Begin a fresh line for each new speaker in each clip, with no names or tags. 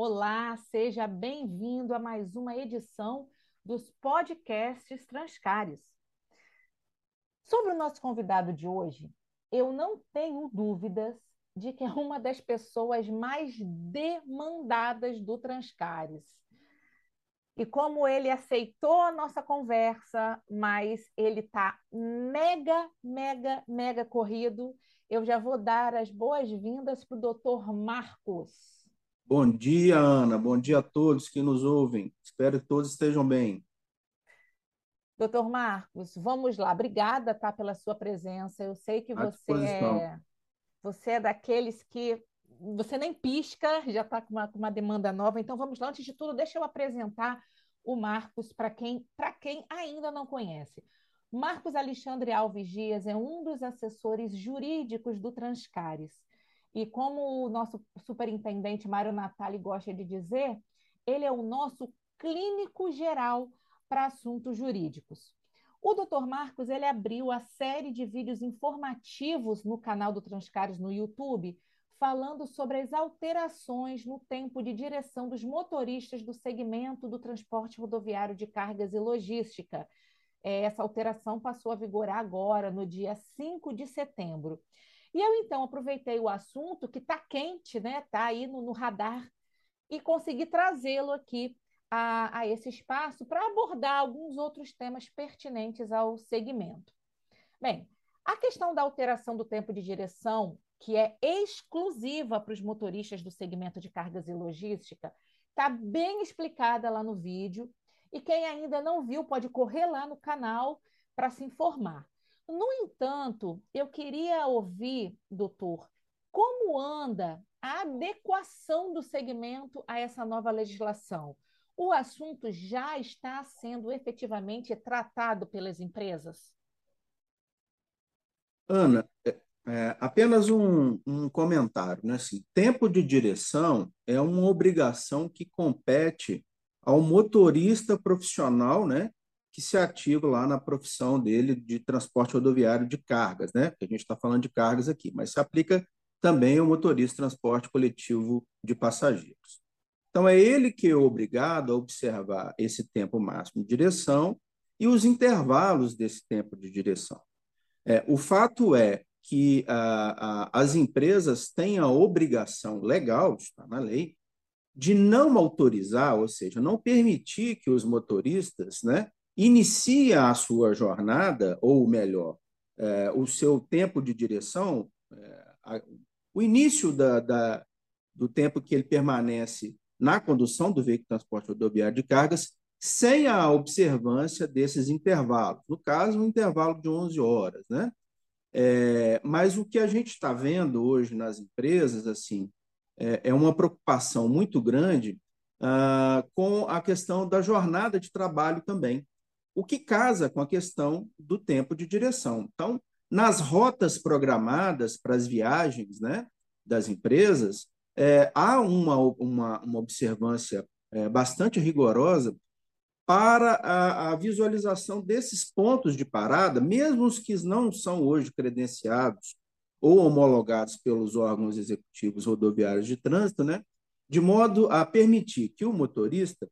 Olá, seja bem-vindo a mais uma edição dos podcasts Transcares. Sobre o nosso convidado de hoje, eu não tenho dúvidas de que é uma das pessoas mais demandadas do Transcares. E como ele aceitou a nossa conversa, mas ele está mega, mega, mega corrido, eu já vou dar as boas-vindas para o doutor Marcos.
Bom dia, Ana. Bom dia a todos que nos ouvem. Espero que todos estejam bem.
Doutor Marcos, vamos lá. Obrigada tá, pela sua presença. Eu sei que você é, você é daqueles que você nem pisca, já está com uma, com uma demanda nova. Então vamos lá. Antes de tudo, deixa eu apresentar o Marcos para quem, quem ainda não conhece. Marcos Alexandre Alves Dias é um dos assessores jurídicos do Transcares. E como o nosso superintendente Mário Natali gosta de dizer, ele é o nosso clínico geral para assuntos jurídicos. O Dr. Marcos ele abriu a série de vídeos informativos no canal do Transcares no YouTube, falando sobre as alterações no tempo de direção dos motoristas do segmento do transporte rodoviário de cargas e logística, é, essa alteração passou a vigorar agora, no dia 5 de setembro. E eu, então, aproveitei o assunto que está quente, né? Está aí no, no, radar, e consegui trazê-lo aqui a, a esse espaço para abordar alguns outros temas pertinentes ao segmento. Bem, a questão da alteração do tempo de direção, que é exclusiva para os motoristas do segmento de cargas e logística, está bem explicada lá no vídeo. E quem ainda não viu pode correr lá no canal para se informar. No entanto, eu queria ouvir, doutor, como anda a adequação do segmento a essa nova legislação? O assunto já está sendo efetivamente tratado pelas empresas?
Ana, é, é, apenas um, um comentário. Né? Assim, tempo de direção é uma obrigação que compete ao motorista profissional, né, que se ativa lá na profissão dele de transporte rodoviário de cargas, né? Porque a gente está falando de cargas aqui, mas se aplica também ao motorista de transporte coletivo de passageiros. Então, é ele que é obrigado a observar esse tempo máximo de direção e os intervalos desse tempo de direção. É, o fato é que a, a, as empresas têm a obrigação legal, está na lei, de não autorizar, ou seja, não permitir que os motoristas né, iniciem a sua jornada, ou melhor, é, o seu tempo de direção, é, a, o início da, da, do tempo que ele permanece na condução do veículo de transporte rodoviário de cargas, sem a observância desses intervalos. No caso, um intervalo de 11 horas. Né? É, mas o que a gente está vendo hoje nas empresas, assim, é, é uma preocupação muito grande ah, com a questão da jornada de trabalho também, o que casa com a questão do tempo de direção. Então, nas rotas programadas para as viagens né, das empresas, é, há uma, uma, uma observância é, bastante rigorosa para a, a, visualização desses pontos de parada, mesmo os que não são hoje credenciados ou homologados pelos órgãos executivos rodoviários de trânsito, né, de modo a permitir que o motorista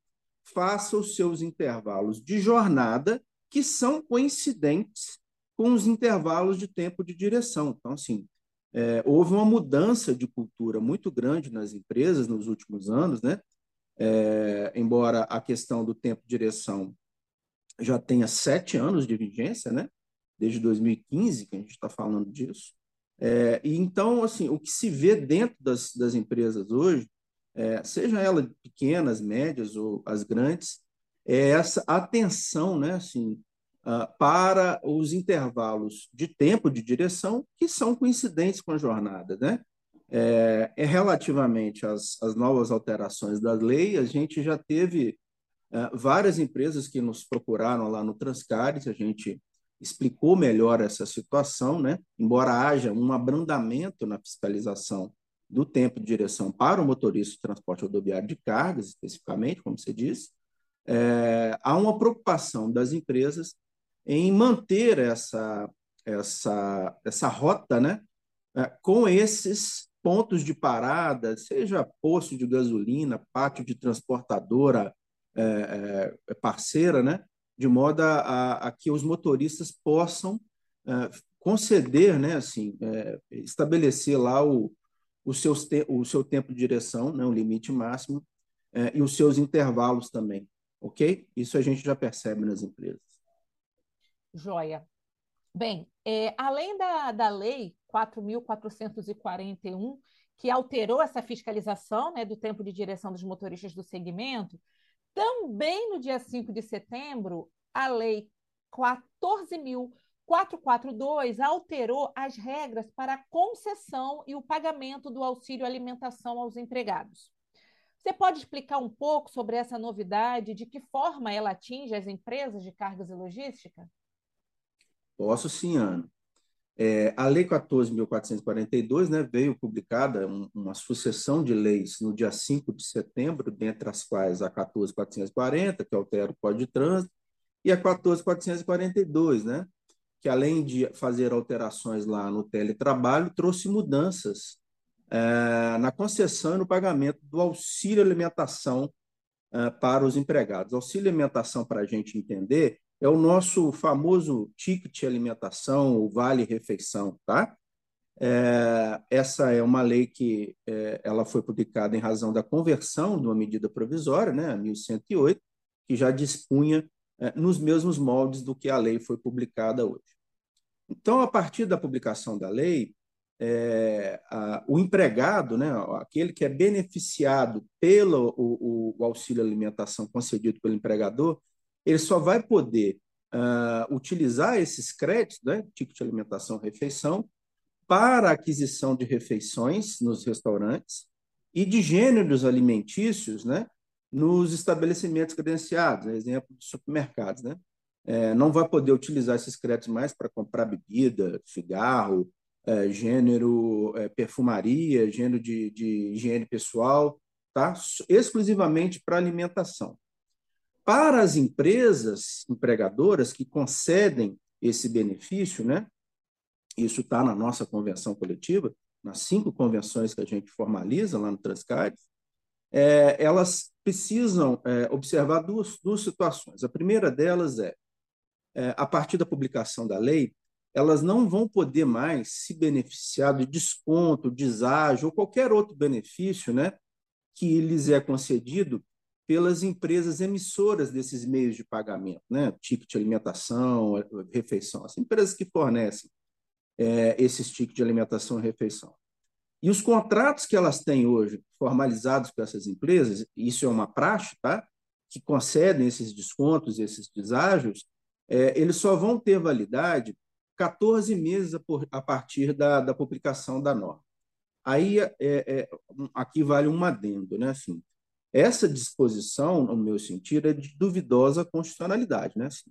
faça os seus intervalos de jornada que são coincidentes com os intervalos de tempo de direção. Então, assim, é, houve uma mudança de cultura muito grande nas empresas nos últimos anos, né? É, embora a questão do tempo de direção já tenha sete anos de vigência, né? Desde 2015 que a gente está falando disso. É, e então, assim, o que se vê dentro das, das empresas hoje, é, seja elas pequenas, médias ou as grandes, é essa atenção, né, assim, uh, para os intervalos de tempo de direção que são coincidentes com a jornada, né? É, é relativamente às, às novas alterações da lei, a gente já teve uh, várias empresas que nos procuraram lá no Transcares, a gente explicou melhor essa situação, né? embora haja um abrandamento na fiscalização do tempo de direção para o motorista de transporte rodoviário de cargas, especificamente, como você disse, é, há uma preocupação das empresas em manter essa, essa, essa rota né, é, com esses pontos de parada, seja posto de gasolina, pátio de transportadora é, é, parceira, né? de modo a, a, a que os motoristas possam é, conceder, né? assim, é, estabelecer lá o, o, seus o seu tempo de direção, né? o limite máximo, é, e os seus intervalos também. Ok? Isso a gente já percebe nas empresas.
Joia. Bem, é, além da, da lei 4.441, que alterou essa fiscalização né, do tempo de direção dos motoristas do segmento, também no dia 5 de setembro, a lei 14.442 alterou as regras para a concessão e o pagamento do auxílio alimentação aos empregados. Você pode explicar um pouco sobre essa novidade, de que forma ela atinge as empresas de cargas e logística?
Posso sim, Ana. É, a Lei 14.442 né, veio publicada um, uma sucessão de leis no dia 5 de setembro, dentre as quais a 14.440, que altera o Código de Trânsito, e a 14.442, né, que além de fazer alterações lá no teletrabalho, trouxe mudanças é, na concessão e no pagamento do auxílio alimentação é, para os empregados. Auxílio alimentação, para a gente entender, é o nosso famoso ticket alimentação, o vale refeição, tá? É, essa é uma lei que é, ela foi publicada em razão da conversão de uma medida provisória, né, a 1108, que já dispunha é, nos mesmos moldes do que a lei foi publicada hoje. Então, a partir da publicação da lei, é, a, o empregado, né, aquele que é beneficiado pelo o, o auxílio alimentação concedido pelo empregador, ele só vai poder uh, utilizar esses créditos, né, ticket alimentação, refeição, para aquisição de refeições nos restaurantes e de gêneros alimentícios, né, nos estabelecimentos credenciados, né, exemplo supermercados, né? É, não vai poder utilizar esses créditos mais para comprar bebida, cigarro, é, gênero é, perfumaria, gênero de, de higiene pessoal, tá? exclusivamente para alimentação. Para as empresas empregadoras que concedem esse benefício, né? isso está na nossa convenção coletiva, nas cinco convenções que a gente formaliza lá no Transcard, é, elas precisam é, observar duas, duas situações. A primeira delas é, é, a partir da publicação da lei, elas não vão poder mais se beneficiar de desconto, deságio ou qualquer outro benefício né, que lhes é concedido pelas empresas emissoras desses meios de pagamento, né? ticket de alimentação, refeição, as empresas que fornecem é, esses tickets de alimentação e refeição. E os contratos que elas têm hoje formalizados com essas empresas, isso é uma praxe, tá? que concedem esses descontos, esses deságios, é, eles só vão ter validade 14 meses a, por, a partir da, da, publicação da norma. Aí, é, é, aqui vale um adendo, né? Assim, essa disposição, no meu sentido, é de duvidosa constitucionalidade. Né? Assim,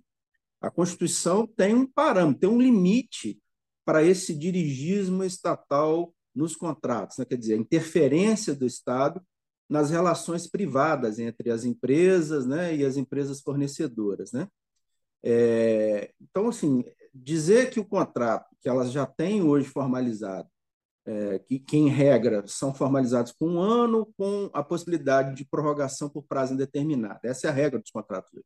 a Constituição tem um parâmetro, tem um limite para esse dirigismo estatal nos contratos, né? quer dizer, a interferência do Estado nas relações privadas entre as empresas né, e as empresas fornecedoras. Né? É, então, assim, dizer que o contrato, que elas já têm hoje formalizado, é, que, que, em regra, são formalizados com um ano, com a possibilidade de prorrogação por prazo indeterminado. Essa é a regra dos contratos hoje.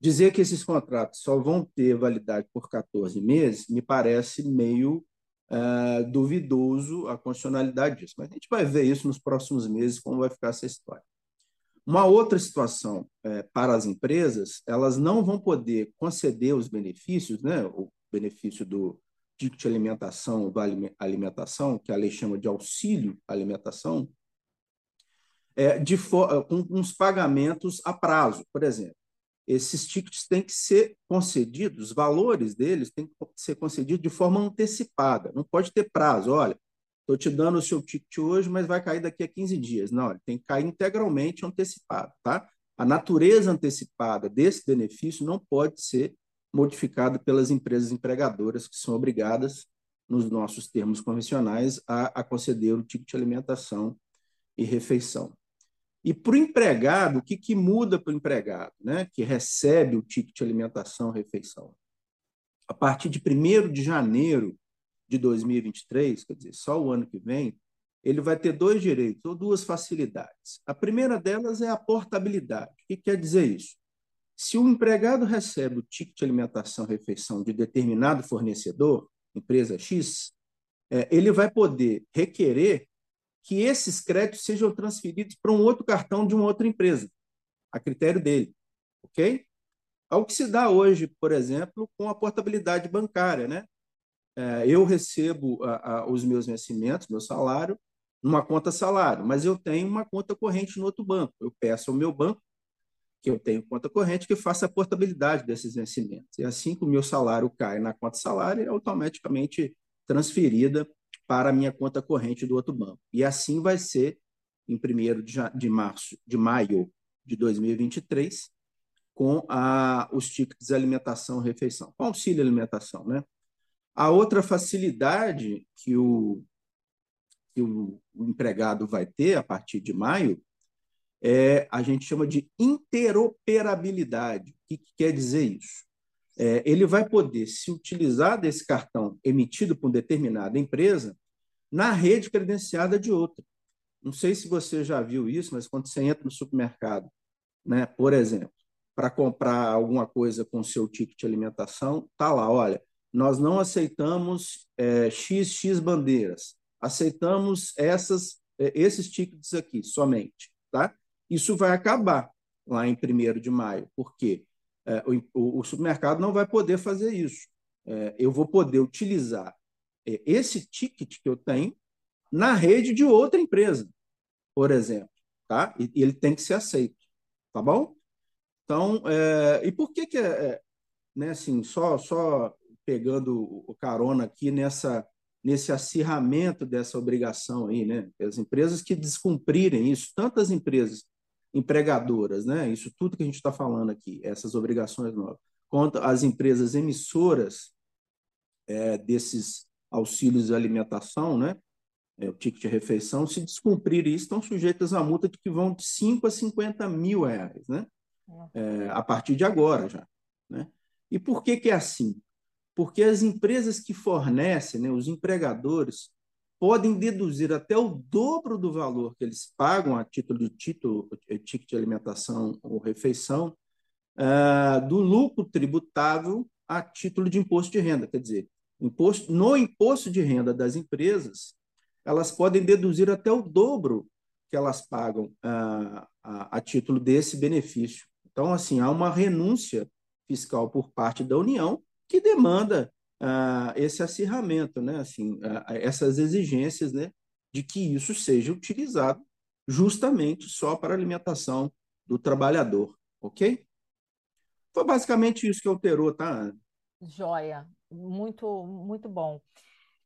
Dizer que esses contratos só vão ter validade por 14 meses me parece meio é, duvidoso a constitucionalidade disso. Mas a gente vai ver isso nos próximos meses, como vai ficar essa história. Uma outra situação é, para as empresas, elas não vão poder conceder os benefícios, né, o benefício do, ticket de alimentação, do alimentação, que a lei chama de auxílio alimentação, é, de com uns pagamentos a prazo, por exemplo. Esses tickets têm que ser concedidos, os valores deles têm que ser concedidos de forma antecipada, não pode ter prazo. Olha, estou te dando o seu ticket hoje, mas vai cair daqui a 15 dias. Não, ele tem que cair integralmente antecipado. Tá? A natureza antecipada desse benefício não pode ser modificado pelas empresas empregadoras, que são obrigadas, nos nossos termos convencionais, a, a conceder o tipo de alimentação e refeição. E para o empregado, o que, que muda para o empregado, né, que recebe o ticket de alimentação e refeição? A partir de 1 de janeiro de 2023, quer dizer, só o ano que vem, ele vai ter dois direitos ou duas facilidades. A primeira delas é a portabilidade. O que quer dizer isso? Se o empregado recebe o ticket de alimentação refeição de determinado fornecedor, empresa X, é, ele vai poder requerer que esses créditos sejam transferidos para um outro cartão de uma outra empresa, a critério dele, ok? Ao que se dá hoje, por exemplo, com a portabilidade bancária, né? É, eu recebo os meus vencimentos, meu salário, numa conta salário, mas eu tenho uma conta corrente no outro banco. Eu peço ao meu banco que eu tenho conta corrente que faça a portabilidade desses vencimentos. E assim que o meu salário cai na conta salário, é automaticamente transferida para a minha conta corrente do outro banco. E assim vai ser em 1 de março, de maio de 2023, com a, os tickets de alimentação e refeição, com auxílio alimentação. Né? A outra facilidade que o, que o empregado vai ter a partir de maio é a gente chama de interoperabilidade. O que, que quer dizer isso? É, ele vai poder se utilizar desse cartão emitido por determinada empresa na rede credenciada de outra. Não sei se você já viu isso, mas quando você entra no supermercado, né, por exemplo, para comprar alguma coisa com seu ticket de alimentação, tá lá, olha, nós não aceitamos é, XX bandeiras, aceitamos essas, é, esses tickets aqui somente, tá? Isso vai acabar lá em 1 de maio, porque é, o, o, supermercado não vai poder fazer isso. É, eu vou poder utilizar é, esse ticket que eu tenho na rede de outra empresa, por exemplo, tá? E, ele tem que ser aceito, tá bom? Então, é, e por que que é, é, né, assim, só só pegando o carona aqui nessa nesse acirramento dessa obrigação aí, né? As empresas que descumprirem isso, tantas empresas empregadoras, né? Isso tudo que a gente está falando aqui, essas obrigações novas, quanto as empresas emissoras é, desses auxílios de alimentação, né? É, o ticket de refeição, se descumprir isso, estão sujeitas a multa de que vão de 5 a 50 mil reais, né? É, a partir de agora já. Né? E por que, que é assim? Porque as empresas que fornecem, né, os empregadores, podem deduzir até o dobro do valor que eles pagam a título de título, eh, ticket de alimentação ou refeição, uh, do lucro tributável a título de imposto de renda. Quer dizer, imposto, no imposto de renda das empresas, elas podem deduzir até o dobro que elas pagam uh, a, a título desse benefício. Então, assim, há uma renúncia fiscal por parte da União que demanda uh, esse acirramento, né? assim, essas exigências né? de que isso seja utilizado justamente só para alimentação do trabalhador, ok? Foi basicamente isso que alterou, tá?
Joia, muito, muito bom.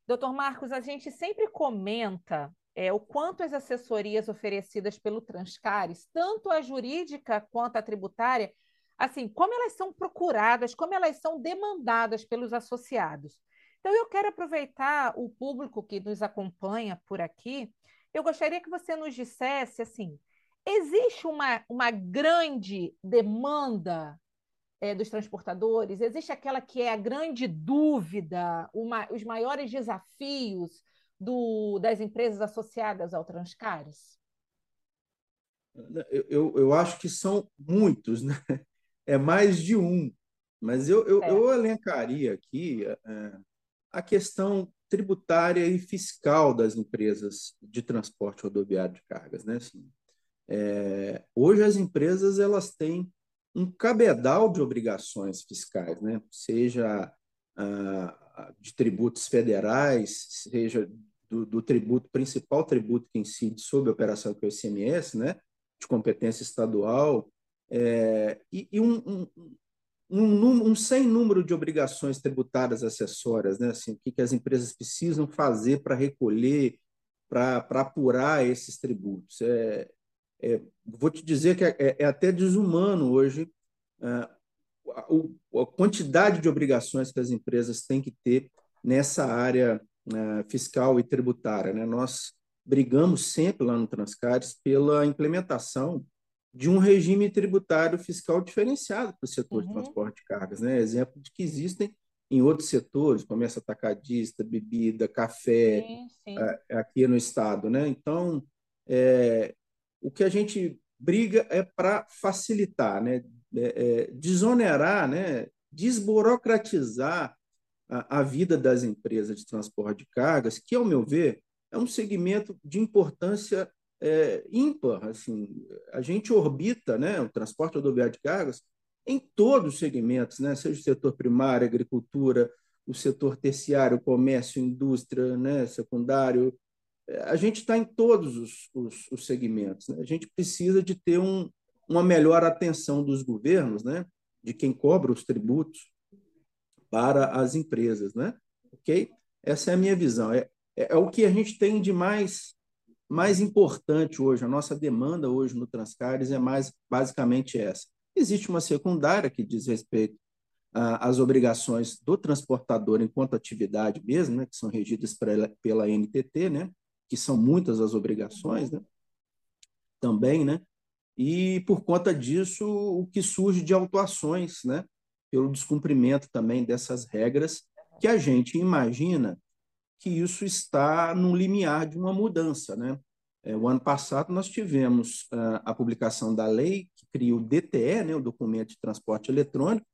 Doutor Marcos, a gente sempre comenta é, o quanto as assessorias oferecidas pelo Transcares, tanto a jurídica quanto a tributária, assim, como elas são procuradas, como elas são demandadas pelos associados. Então, eu quero aproveitar o público que nos acompanha por aqui. Eu gostaria que você nos dissesse, assim, existe uma, uma grande demanda é, dos transportadores? Existe aquela que é a grande dúvida, uma, os maiores desafios do, das empresas associadas ao Transcares?
Eu, eu, eu acho que são muitos, né? É mais de um. Mas eu, eu, é. eu elencaria aqui é, a questão tributária e fiscal das empresas de transporte rodoviário de cargas. Né? Assim, é, hoje as empresas elas têm um cabedal de obrigações fiscais, né? seja ah, de tributos federais, seja do, do, tributo principal tributo que incide sobre a operação que é o ICMS, né? de competência estadual, é, e, e um, um, um, um, sem número de obrigações tributárias acessórias, né? assim, o que, que as empresas precisam fazer para recolher, para apurar esses tributos. É, é, vou te dizer que é, é, é até desumano hoje a, a, quantidade de obrigações que as empresas têm que ter nessa área fiscal e tributária. Né? Nós brigamos sempre lá no Transcares pela implementação de um regime tributário fiscal diferenciado para o setor uhum. de transporte de cargas. Né? Exemplo de que existem em outros setores, comércio atacadista, bebida, café, sim, sim. É, aqui no estado. Né? Então, é, o que a gente briga é para facilitar, né? É, é, desonerar, né? desburocratizar a, a, vida das empresas de transporte de cargas, que, ao meu ver, é um segmento de importância é, ímpar. Assim, a gente orbita né, o transporte rodoviário de cargas em todos os segmentos, né? seja o setor primário, agricultura, o setor terciário, comércio, indústria, né? secundário. É, a gente está em todos os, os, os segmentos. Né? A gente precisa de ter um, uma melhor atenção dos governos, né? de quem cobra os tributos para as empresas. Né? Ok? Essa é a minha visão. É, é, é o que a gente tem de mais mais importante hoje, a nossa demanda hoje no Transcares é mais basicamente essa. Existe uma secundária que diz respeito às obrigações do transportador enquanto atividade mesmo, né, que são regidas pela, pela NTT, né, que são muitas as obrigações, né, também, né, e por conta disso o que surge de autuações, né, pelo descumprimento também dessas regras que a gente imagina que isso está no limiar de uma mudança. Né? É, o ano passado nós tivemos uh, a publicação da lei que cria o DTE, né, o Documento de Transporte Eletrônico,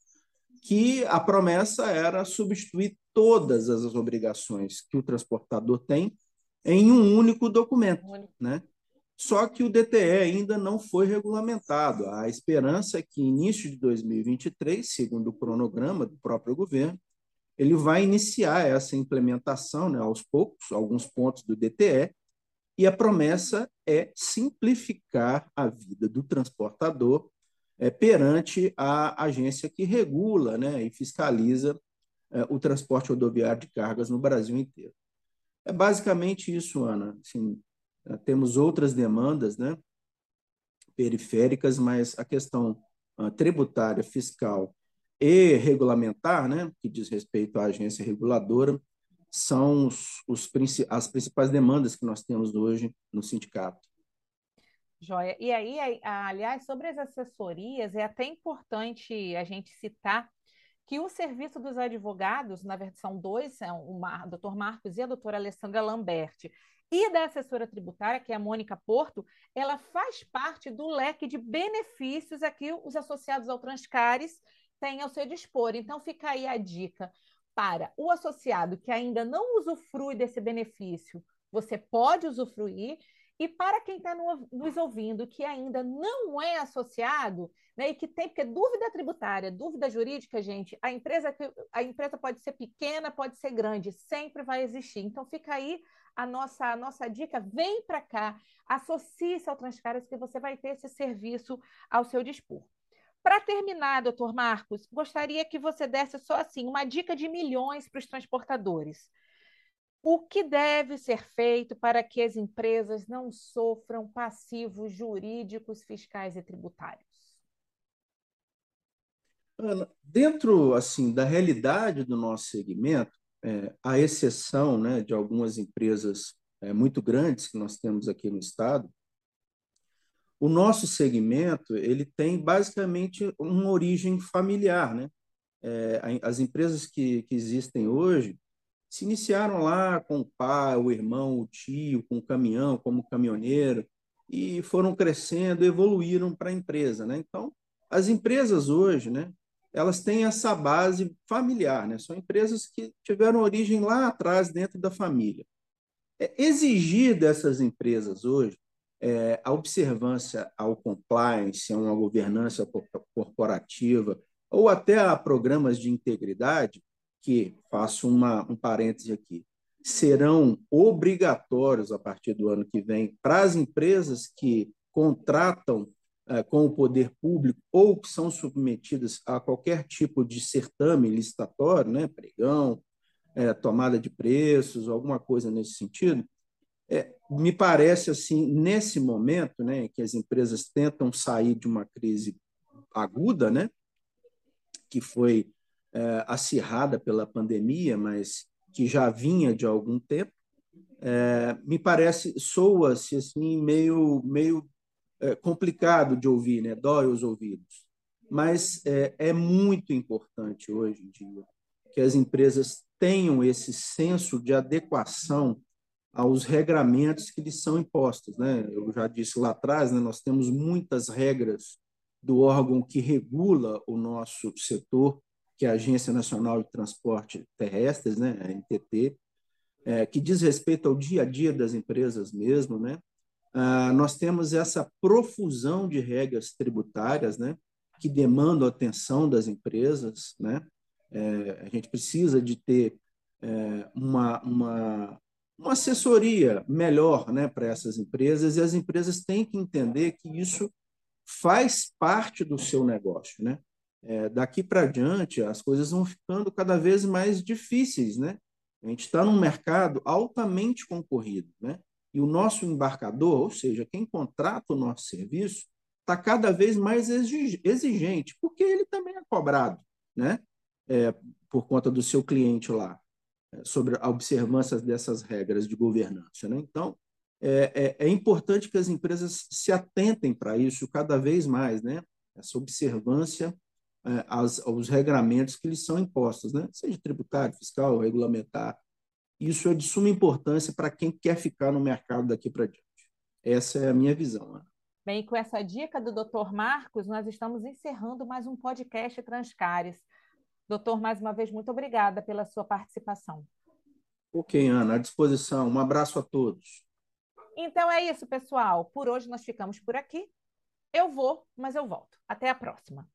que a promessa era substituir todas as obrigações que o transportador tem em um único documento. Né? Só que o DTE ainda não foi regulamentado. A esperança é que, início de 2023, segundo o cronograma do próprio governo, ele vai iniciar essa implementação né, aos poucos, alguns pontos do DTE, e a promessa é simplificar a vida do transportador é, perante a agência que regula né, e fiscaliza é, o transporte rodoviário de cargas no Brasil inteiro. É basicamente isso, Ana. Assim, é, temos outras demandas né, periféricas, mas a questão uh, tributária, fiscal e regulamentar, né, que diz respeito à agência reguladora, são os, os, as principais demandas que nós temos hoje no sindicato.
Joia. E aí, aliás, sobre as assessorias, é até importante a gente citar que o serviço dos advogados, na versão 2, é o doutor Marcos e a doutora Alessandra Lamberti, e da assessora tributária, que é a Mônica Porto, ela faz parte do leque de benefícios a que os associados ao Transcares tem ao seu dispor. Então, fica aí a dica para o associado que ainda não usufrui desse benefício, você pode usufruir. E para quem está nos ouvindo que ainda não é associado, né, e que tem, porque dúvida tributária, dúvida jurídica, gente, a empresa, a empresa pode ser pequena, pode ser grande, sempre vai existir. Então fica aí a nossa, a nossa dica, vem para cá, associe-se ao Transcaras que você vai ter esse serviço ao seu dispor. Para terminar, doutor Marcos, gostaria que você desse só assim uma dica de milhões para os transportadores. O que deve ser feito para que as empresas não sofram passivos jurídicos, fiscais e tributários?
Ana, dentro assim da realidade do nosso segmento, é, a exceção né, de algumas empresas é, muito grandes que nós temos aqui no estado, o nosso segmento ele tem basicamente uma origem familiar, né? É, as empresas que, que existem hoje se iniciaram lá com o pai, o irmão, o tio, com o caminhão, como caminhoneiro, e foram crescendo, evoluíram para a empresa, né? Então, as empresas hoje, né? Elas têm essa base familiar, né? São empresas que tiveram origem lá atrás dentro da família. É, exigir dessas empresas hoje é, a observância ao compliance, a uma governança corporativa, ou até a programas de integridade, que, faço uma, um parêntese aqui, serão obrigatórios a partir do ano que vem para as empresas que contratam é, com o poder público ou que são submetidas a qualquer tipo de certame licitatório, né, pregão, é, tomada de preços, alguma coisa nesse sentido, é, me parece assim, nesse momento, né, que as empresas tentam sair de uma crise aguda, né, que foi é, acirrada pela pandemia, mas que já vinha de algum tempo, é, me parece soa-se assim meio meio é, complicado de ouvir, né, dói os ouvidos. Mas é, é muito importante hoje em dia que as empresas tenham esse senso de adequação aos regramentos que lhes são impostos. Né? Eu já disse lá atrás, né, nós temos muitas regras do órgão que regula o nosso setor, que é a Agência Nacional de Transporte Terrestres, né, a NTT, é, que diz respeito ao dia a dia das empresas mesmo. Né? Ah, nós temos essa profusão de regras tributárias né, que demandam a atenção das empresas. Né? É, a gente precisa de ter é, uma, uma, uma assessoria melhor né, para essas empresas e as empresas têm que entender que isso faz parte do seu negócio. Né? É, daqui para diante, as coisas vão ficando cada vez mais difíceis. Né? A gente está num mercado altamente concorrido. Né? E o nosso embarcador, ou seja, quem contrata o nosso serviço, está cada vez mais exigente, porque ele também é cobrado né? É, por conta do seu cliente lá, sobre a observância dessas regras de governança. Né? Então, é, é, é importante que as empresas se atentem para isso cada vez mais, né? essa observância é, aos, aos regramentos que lhes são impostos, né? seja tributário, fiscal, regulamentar. Isso é de suma importância para quem quer ficar no mercado daqui para diante. Essa é a minha visão, Ana.
Bem, com essa dica do Dr. Marcos, nós estamos encerrando mais um podcast Transcares. Doutor, mais uma vez, muito obrigada pela sua participação.
Ok, Ana, à disposição. Um abraço a todos.
Então é isso, pessoal. Por hoje nós ficamos por aqui. Eu vou, mas eu volto. Até a próxima.